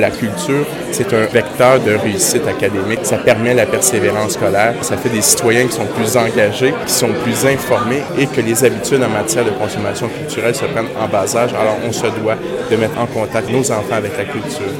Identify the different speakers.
Speaker 1: La culture, c'est un vecteur de réussite académique. Ça permet la persévérance scolaire. Ça fait des citoyens qui sont plus engagés, qui sont plus informés et que les habitudes en matière de consommation culturelle se prennent en bas âge. Alors, on se doit de mettre en contact nos enfants avec la culture.